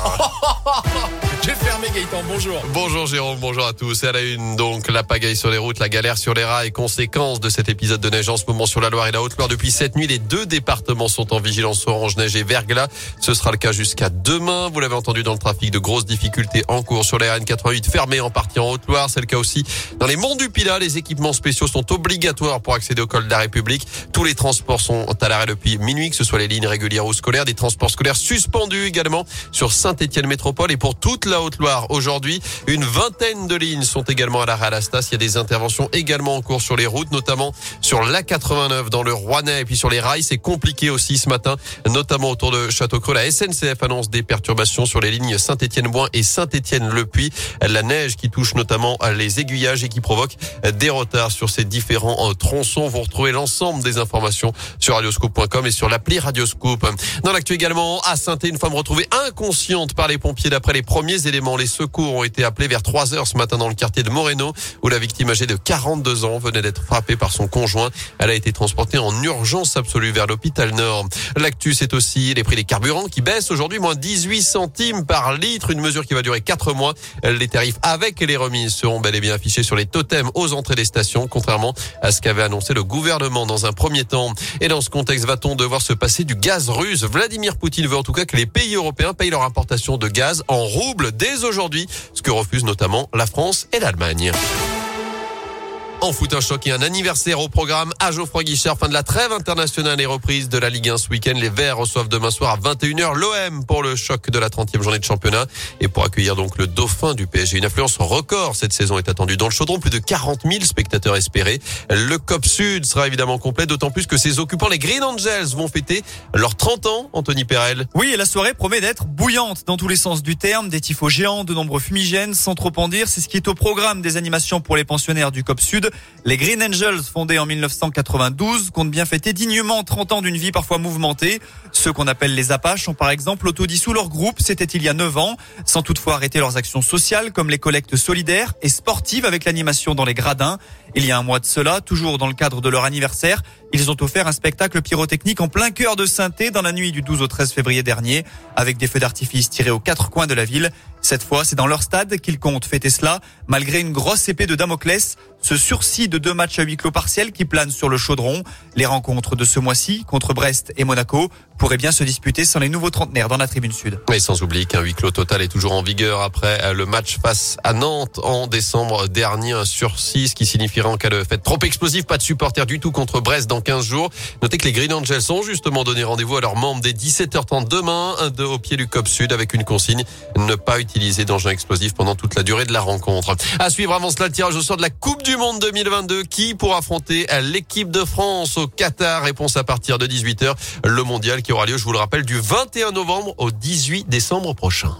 Oh. Bonjour. Bonjour Jérôme, bonjour à tous. Et à la une, donc, la pagaille sur les routes, la galère sur les rails, conséquence de cet épisode de neige en ce moment sur la Loire et la Haute-Loire. Depuis cette nuit, les deux départements sont en vigilance orange, neige et verglas. Ce sera le cas jusqu'à demain. Vous l'avez entendu dans le trafic, de grosses difficultés en cours sur les RN88 fermées en partie en Haute-Loire. C'est le cas aussi dans les monts du Pilat. Les équipements spéciaux sont obligatoires pour accéder au col de la République. Tous les transports sont à l'arrêt depuis minuit, que ce soit les lignes régulières ou scolaires. Des transports scolaires suspendus également sur Saint-Étienne Métropole et pour toute la Haute-Loire aujourd'hui. Une vingtaine de lignes sont également à l'arrêt à la Stas. Il y a des interventions également en cours sur les routes, notamment sur l'A89 dans le Rouennais et puis sur les rails. C'est compliqué aussi ce matin, notamment autour de Château-Creux. La SNCF annonce des perturbations sur les lignes Saint-Étienne-Boin et Saint-Étienne-Le-Puy. La neige qui touche notamment les aiguillages et qui provoque des retards sur ces différents euh, tronçons. Vous retrouvez l'ensemble des informations sur radioscope.com et sur l'appli Radioscope. Dans l'actu également, à saint une femme retrouvée inconsciente par les pompiers d'après les premiers éléments. Les secours ont été appelés vers 3 heures ce matin dans le quartier de Moreno où la victime âgée de 42 ans venait d'être frappée par son conjoint. Elle a été transportée en urgence absolue vers l'hôpital Nord. L'actu, c'est aussi les prix des carburants qui baissent aujourd'hui moins 18 centimes par litre, une mesure qui va durer 4 mois. Les tarifs avec les remises seront bel et bien affichés sur les totems aux entrées des stations, contrairement à ce qu'avait annoncé le gouvernement dans un premier temps. Et dans ce contexte, va-t-on devoir se passer du gaz russe? Vladimir Poutine veut en tout cas que les pays européens payent leur importation de gaz en roubles dès aujourd'hui, ce que refusent notamment la France et l'Allemagne. En foot, un choc et un anniversaire au programme à Geoffroy Guichard. Fin de la trêve internationale et reprise de la Ligue 1 ce week-end. Les Verts reçoivent demain soir à 21h l'OM pour le choc de la 30e journée de championnat et pour accueillir donc le dauphin du PSG. Une influence record cette saison est attendue dans le chaudron. Plus de 40 000 spectateurs espérés. Le COP Sud sera évidemment complet, d'autant plus que ses occupants, les Green Angels, vont fêter leurs 30 ans, Anthony Perel. Oui, et la soirée promet d'être bouillante dans tous les sens du terme. Des tifos géants, de nombreux fumigènes, sans trop en dire. C'est ce qui est au programme des animations pour les pensionnaires du COP Sud. Les Green Angels, fondés en 1992, comptent bien fêter dignement 30 ans d'une vie parfois mouvementée. Ceux qu'on appelle les Apaches ont par exemple autodissous leur groupe, c'était il y a 9 ans, sans toutefois arrêter leurs actions sociales comme les collectes solidaires et sportives avec l'animation dans les gradins. Il y a un mois de cela, toujours dans le cadre de leur anniversaire, ils ont offert un spectacle pyrotechnique en plein cœur de Sainté dans la nuit du 12 au 13 février dernier, avec des feux d'artifice tirés aux quatre coins de la ville. Cette fois, c'est dans leur stade qu'ils comptent fêter cela, malgré une grosse épée de Damoclès, ce sursis de deux matchs à huis clos partiels qui planent sur le chaudron. Les rencontres de ce mois-ci, contre Brest et Monaco, pourraient bien se disputer sans les nouveaux trentenaires dans la tribune sud. Et sans oublier qu'un huis clos total est toujours en vigueur après le match face à Nantes en décembre dernier, un sursis, qui en cas de fête trop explosive, pas de supporters du tout contre Brest dans 15 jours. Notez que les Green Angels ont justement donné rendez-vous à leurs membres dès 17h30 demain, au pied du COP Sud avec une consigne, ne pas utiliser utiliser d'engins explosifs pendant toute la durée de la rencontre. À suivre avant cela le tirage au sort de la Coupe du Monde 2022 qui pour affronter l'équipe de France au Qatar? Réponse à partir de 18h. Le mondial qui aura lieu, je vous le rappelle, du 21 novembre au 18 décembre prochain.